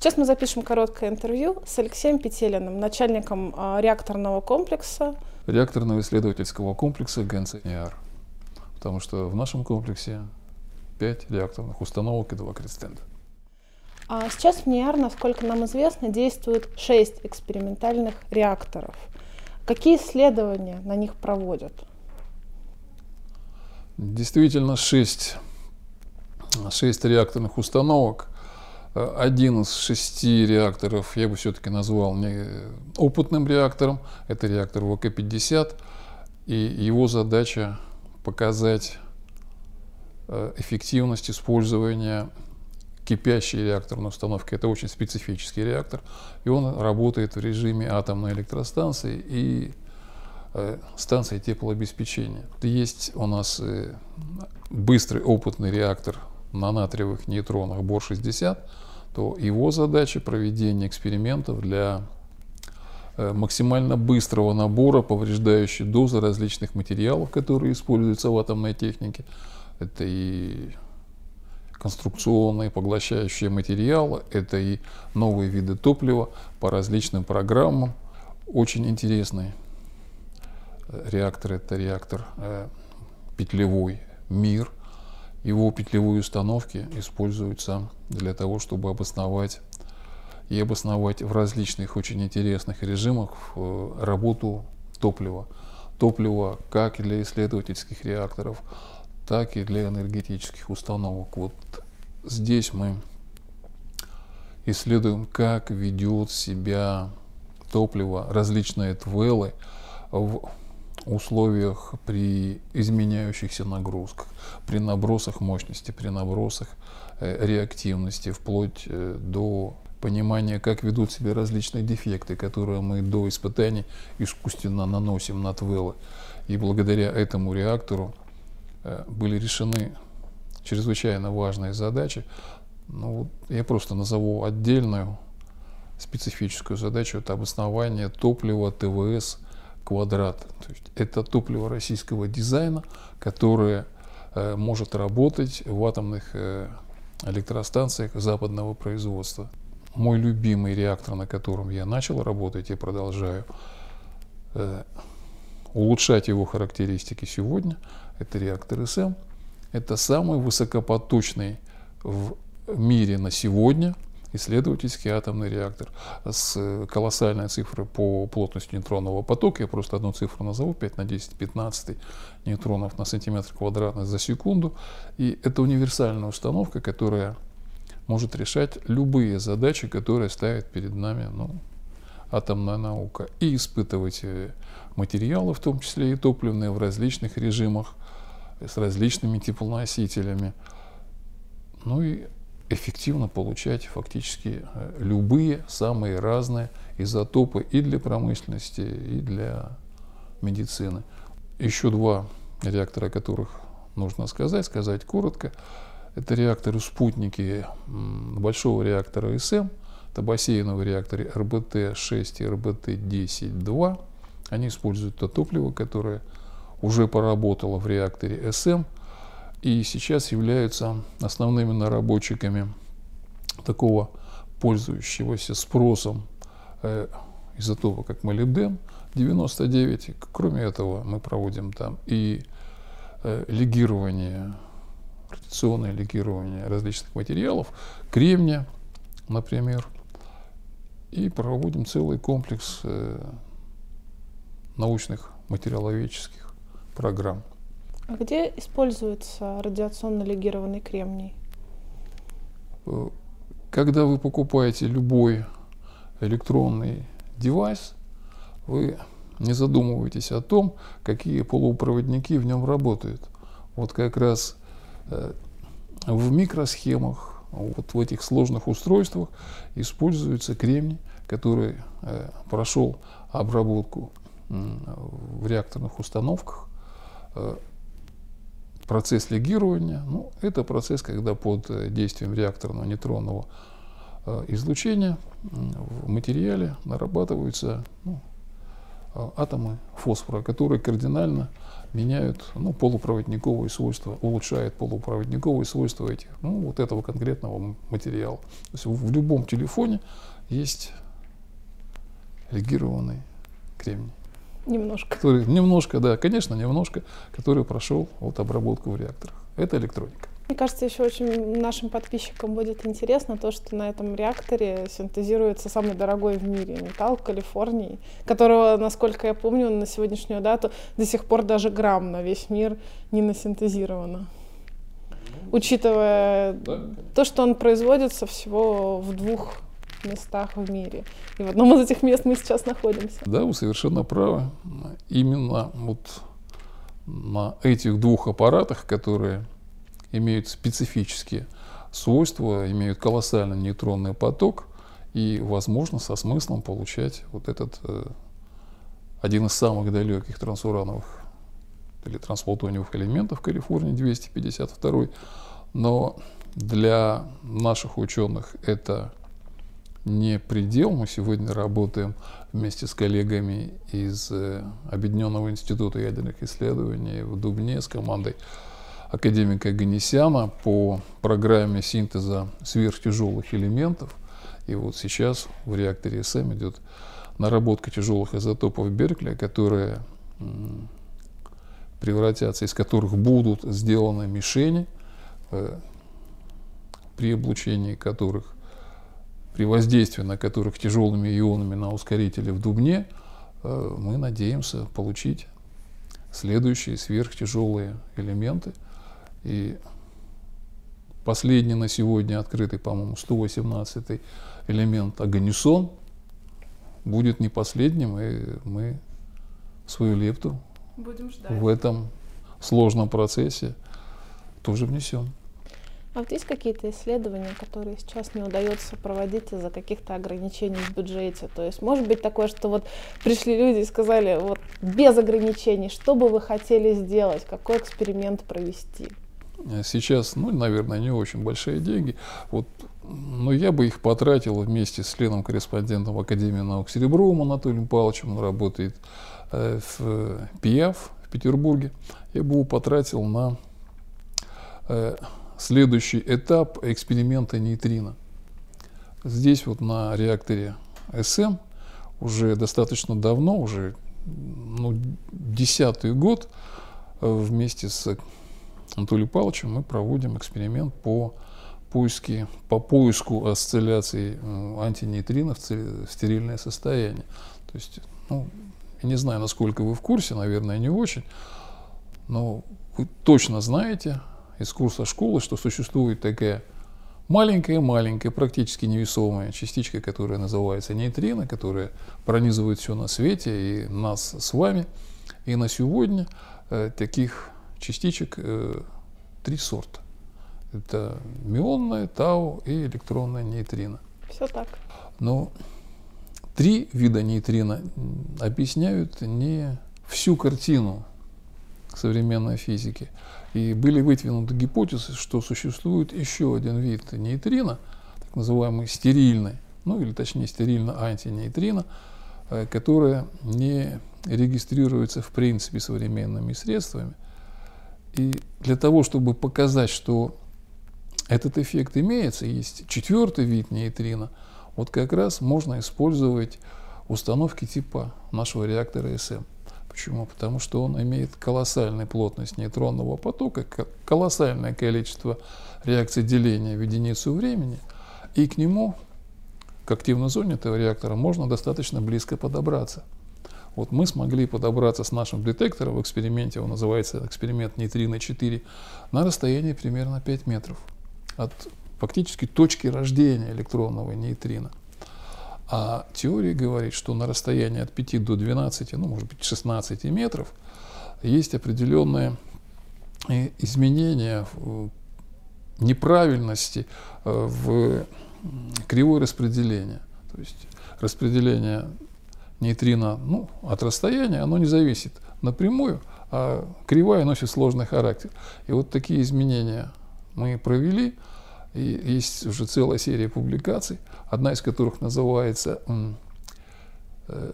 Сейчас мы запишем короткое интервью с Алексеем Петелиным, начальником а, реакторного комплекса. Реакторного исследовательского комплекса ГНЦНИАР. Потому что в нашем комплексе 5 реакторных установок и 2 крестенда. А сейчас в НИАР, насколько нам известно, действует 6 экспериментальных реакторов. Какие исследования на них проводят? Действительно, 6, 6 реакторных установок. Один из шести реакторов я бы все-таки назвал не опытным реактором. Это реактор ВК-50. И его задача показать э, эффективность использования кипящей реакторной установки. Это очень специфический реактор, и он работает в режиме атомной электростанции и э, станции теплообеспечения. Есть у нас э, быстрый опытный реактор на натриевых нейтронах БОР-60, то его задача проведения экспериментов для Э, максимально быстрого набора повреждающей дозы различных материалов, которые используются в атомной технике. Это и конструкционные поглощающие материалы, это и новые виды топлива по различным программам. Очень интересный э, реактор, это реактор э, петлевой «Мир». Его петлевые установки используются для того, чтобы обосновать и обосновать в различных очень интересных режимах э, работу топлива. Топливо как для исследовательских реакторов, так и для энергетических установок. Вот здесь мы исследуем, как ведет себя топливо, различные твелы в условиях при изменяющихся нагрузках, при набросах мощности, при набросах э, реактивности, вплоть э, до понимание, как ведут себя различные дефекты, которые мы до испытаний искусственно наносим на твелы. И благодаря этому реактору э, были решены чрезвычайно важные задачи. Ну, я просто назову отдельную специфическую задачу. Это обоснование топлива ТВС квадрат. То есть это топливо российского дизайна, которое э, может работать в атомных э, электростанциях западного производства мой любимый реактор, на котором я начал работать и продолжаю э, улучшать его характеристики сегодня, это реактор СМ. Это самый высокопоточный в мире на сегодня исследовательский атомный реактор с колоссальной цифрой по плотности нейтронного потока. Я просто одну цифру назову, 5 на 10, 15 нейтронов на сантиметр квадратный за секунду. И это универсальная установка, которая может решать любые задачи, которые ставит перед нами ну, атомная наука. И испытывать э, материалы, в том числе и топливные, в различных режимах, с различными теплоносителями. Ну и эффективно получать фактически э, любые самые разные изотопы и для промышленности, и для медицины. Еще два реактора, о которых нужно сказать, сказать коротко. Это реакторы-спутники большого реактора СМ, это бассейновые реакторы РБТ-6 и РБТ-10-2. Они используют то топливо, которое уже поработало в реакторе СМ и сейчас являются основными наработчиками такого пользующегося спросом э, изотопа, как молибден 99. Кроме этого, мы проводим там и э, легирование радиационное легирование различных материалов, кремния, например, и проводим целый комплекс э, научных материаловедческих программ. А где используется радиационно легированный кремний? Э, когда вы покупаете любой электронный девайс, вы не задумываетесь о том, какие полупроводники в нем работают. Вот как раз Э, в микросхемах, вот в этих сложных устройствах используется кремний, который э, прошел обработку в реакторных установках. Э, процесс легирования, ну, это процесс, когда под действием реакторного нейтронного излучения в материале нарабатываются ну, э, атомы фосфора, которые кардинально меняют ну, полупроводниковые свойства, улучшают полупроводниковые свойства этих, ну, вот этого конкретного материала. То есть в любом телефоне есть легированный кремний. Немножко. Который, немножко, да, конечно, немножко, который прошел вот обработку в реакторах. Это электроника. Мне кажется, еще очень нашим подписчикам будет интересно то, что на этом реакторе синтезируется самый дорогой в мире металл Калифорнии, которого, насколько я помню, на сегодняшнюю дату до сих пор даже грамм на весь мир не насинтезировано. Учитывая да. то, что он производится всего в двух местах в мире. И в одном из этих мест мы сейчас находимся. Да, вы совершенно правы. Именно вот на этих двух аппаратах, которые имеют специфические свойства, имеют колоссальный нейтронный поток и, возможно, со смыслом получать вот этот э, один из самых далеких трансурановых или трансплутониевых элементов Калифорнии 252. Но для наших ученых это не предел. Мы сегодня работаем вместе с коллегами из э, Объединенного института ядерных исследований в Дубне с командой академика Ганесяна по программе синтеза сверхтяжелых элементов. И вот сейчас в реакторе СМ идет наработка тяжелых изотопов Беркли, которые превратятся, из которых будут сделаны мишени, э, при облучении которых, при воздействии на которых тяжелыми ионами на ускорителе в Дубне, э, мы надеемся получить следующие сверхтяжелые элементы – и последний на сегодня открытый, по-моему, 118 элемент Аганесон будет не последним, и мы свою лепту в этом сложном процессе тоже внесем. А вот есть какие-то исследования, которые сейчас не удается проводить из-за каких-то ограничений в бюджете? То есть может быть такое, что вот пришли люди и сказали, вот без ограничений, что бы вы хотели сделать, какой эксперимент провести? Сейчас, ну, наверное, не очень большие деньги. Вот, но я бы их потратил вместе с членом-корреспондентом Академии наук Серебровым Анатолием Павловичем. Он работает э, в ПИАФ в Петербурге. Я бы его потратил на э, следующий этап эксперимента нейтрино. Здесь вот на реакторе СМ уже достаточно давно, уже ну, десятый год, э, вместе с Анатолием Павловичем мы проводим эксперимент по поиске, по поиску осцилляций э, антинейтринов в стерильное состояние. То есть, ну, я не знаю, насколько вы в курсе, наверное, не очень, но вы точно знаете из курса школы, что существует такая маленькая-маленькая, практически невесомая частичка, которая называется нейтрино, которая пронизывает все на свете и нас с вами. И на сегодня э, таких частичек э, три сорта. Это мионная, тау и электронная нейтрино. Все так. Но три вида нейтрино объясняют не всю картину современной физики. И были выдвинуты гипотезы, что существует еще один вид нейтрино, так называемый стерильный, ну или точнее стерильно-антинейтрино, э, которое не регистрируется в принципе современными средствами – и для того, чтобы показать, что этот эффект имеется, есть четвертый вид нейтрино, вот как раз можно использовать установки типа нашего реактора СМ. Почему? Потому что он имеет колоссальную плотность нейтронного потока, колоссальное количество реакций деления в единицу времени, и к нему, к активной зоне этого реактора, можно достаточно близко подобраться – вот мы смогли подобраться с нашим детектором в эксперименте, он называется эксперимент нейтрино 4, на расстоянии примерно 5 метров от фактически точки рождения электронного нейтрино. А теория говорит, что на расстоянии от 5 до 12, ну, может быть, 16 метров есть определенные э, изменения в неправильности э, в кривой распределения. То есть распределение нейтрино ну, от расстояния, оно не зависит напрямую, а кривая носит сложный характер. И вот такие изменения мы провели, и есть уже целая серия публикаций, одна из которых называется э,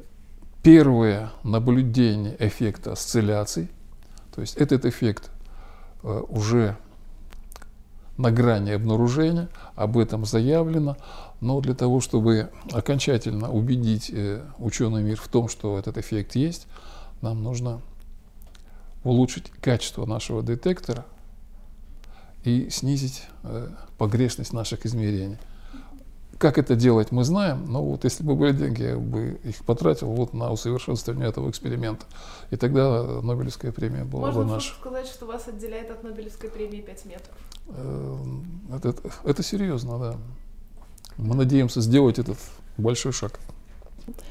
первое наблюдение эффекта осцилляций, то есть этот эффект э, уже на грани обнаружения, об этом заявлено, но для того, чтобы окончательно убедить э, ученый мир в том, что этот эффект есть, нам нужно улучшить качество нашего детектора и снизить э, погрешность наших измерений. Как это делать, мы знаем, но вот если бы были деньги, я бы их потратил вот на усовершенствование этого эксперимента. И тогда Нобелевская премия была Можно бы наша. сказать, что вас отделяет от Нобелевской премии 5 метров? Э, это, это серьезно, да. Мы надеемся сделать этот большой шаг.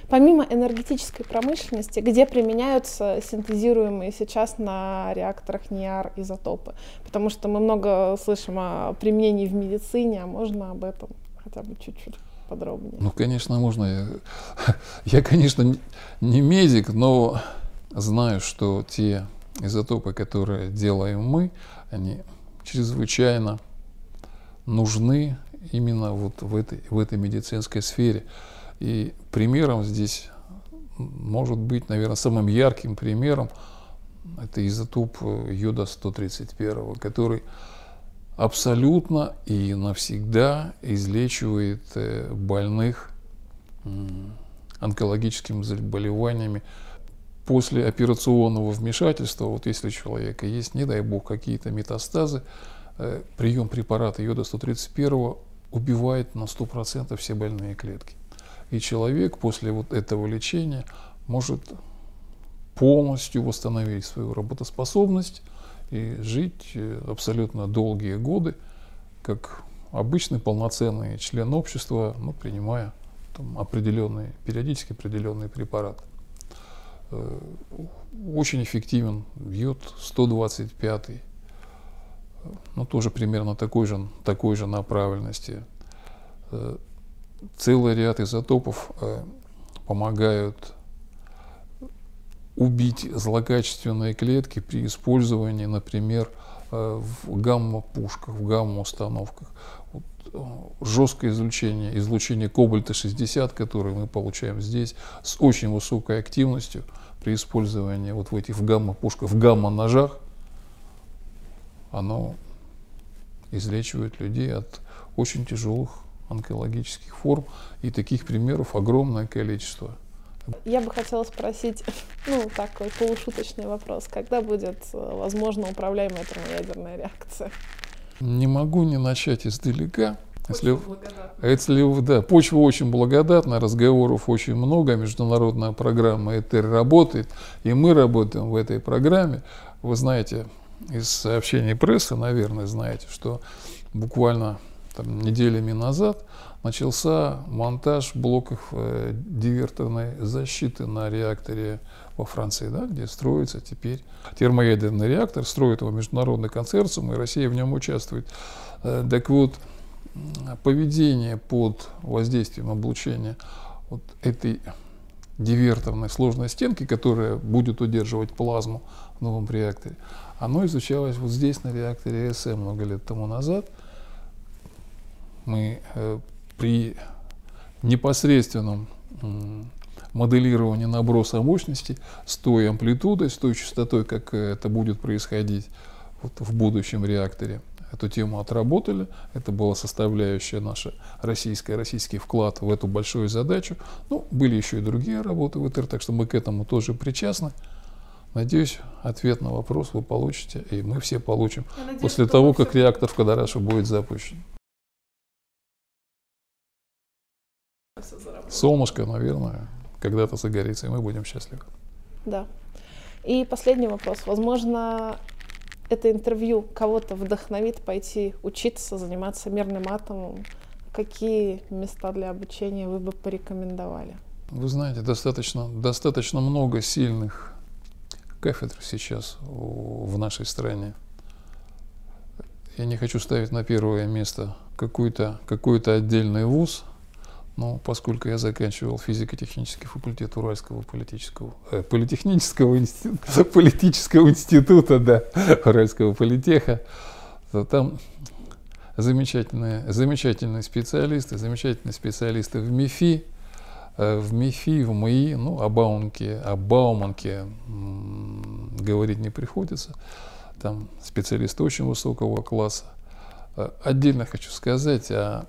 Помимо энергетической промышленности, где применяются синтезируемые сейчас на реакторах НИАР изотопы? Потому что мы много слышим о применении в медицине, а можно об этом хотя бы чуть-чуть подробнее? Ну, конечно, можно. Я, я конечно, не медик, но знаю, что те изотопы, которые делаем мы, они чрезвычайно нужны именно вот в этой, в этой медицинской сфере. И примером здесь может быть, наверное, самым ярким примером это изотоп йода-131, который абсолютно и навсегда излечивает э, больных онкологическими заболеваниями после операционного вмешательства, вот если у человека есть, не дай бог, какие-то метастазы, э, прием препарата йода-131 убивает на 100% все больные клетки. И человек после вот этого лечения может полностью восстановить свою работоспособность и жить э, абсолютно долгие годы, как обычный полноценный член общества, ну, принимая там, определенные, периодически определенные препараты. Э, очень эффективен йод 125 ну, тоже примерно такой же, такой же направленности. Э, целый ряд изотопов э, помогают убить злокачественные клетки при использовании, например, э, в гамма-пушках, в гамма-установках. Вот, жесткое излучение, излучение кобальта-60, которое мы получаем здесь, с очень высокой активностью при использовании вот в этих гамма-пушках, в гамма-ножах, оно излечивает людей от очень тяжелых онкологических форм. И таких примеров огромное количество. Я бы хотела спросить, ну, такой полушуточный вопрос. Когда будет, э, возможно, управляемая термоядерная реакция? Не могу не начать издалека. Если, если, да, почва очень благодатна, разговоров очень много, международная программа ЭТР работает, и мы работаем в этой программе. Вы знаете, из сообщений прессы, наверное, знаете, что буквально там, неделями назад начался монтаж блоков э, диверторной защиты на реакторе во Франции, да, где строится теперь термоядерный реактор, строит его международный консорциум, и Россия в нем участвует. Э, так вот, поведение под воздействием облучения вот этой диверторной сложной стенки, которая будет удерживать плазму в новом реакторе, оно изучалось вот здесь, на реакторе СМ много лет тому назад. Мы э, при непосредственном э, моделировании наброса мощности с той амплитудой, с той частотой, как это будет происходить вот в будущем реакторе, эту тему отработали. Это была составляющая наша российская, российский вклад в эту большую задачу. Ну, были еще и другие работы в ИТР, так что мы к этому тоже причастны. Надеюсь, ответ на вопрос вы получите, и мы все получим надеюсь, после того, как реактор в Кадараше будет запущен. Солнышко, наверное, когда-то загорится, и мы будем счастливы. Да. И последний вопрос. Возможно, это интервью кого-то вдохновит пойти учиться, заниматься мирным атомом. Какие места для обучения вы бы порекомендовали? Вы знаете, достаточно, достаточно много сильных кафедр сейчас в нашей стране. Я не хочу ставить на первое место какой-то какой отдельный вуз, но поскольку я заканчивал физико-технический факультет Уральского политического, э, политехнического института, политического института, да, Уральского политеха, то там замечательные, замечательные специалисты, замечательные специалисты в МИФИ, Э, в МИФИ, в МИИ, ну, о Бауманке, о Бауманке говорить не приходится. Там специалисты очень высокого класса. Э, отдельно хочу сказать о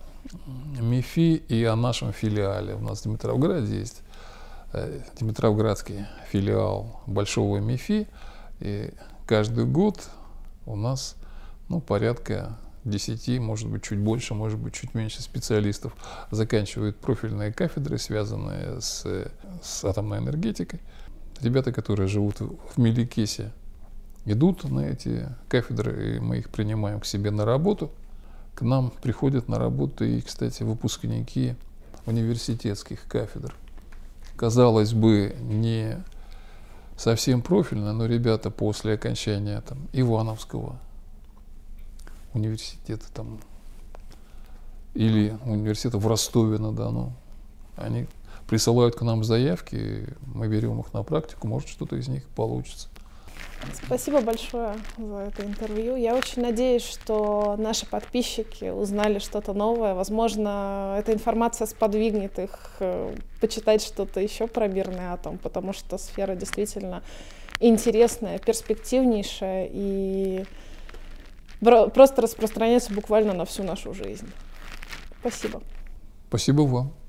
МИФИ и о нашем филиале. У нас в Дмитровграде есть э, Дмитровградский филиал Большого МИФИ. И каждый год у нас ну, порядка 10, может быть, чуть больше, может быть, чуть меньше специалистов заканчивают профильные кафедры, связанные с, с атомной энергетикой. Ребята, которые живут в Меликесе, идут на эти кафедры, и мы их принимаем к себе на работу. К нам приходят на работу и, кстати, выпускники университетских кафедр. Казалось бы, не совсем профильно, но ребята после окончания там, Ивановского университета там, или университета в Ростове-на-Дону, они присылают к нам заявки, мы берем их на практику, может что-то из них получится. Спасибо большое за это интервью. Я очень надеюсь, что наши подписчики узнали что-то новое. Возможно, эта информация сподвигнет их э, почитать что-то еще про мирный атом, потому что сфера действительно интересная, перспективнейшая и просто распространяется буквально на всю нашу жизнь. Спасибо. Спасибо вам.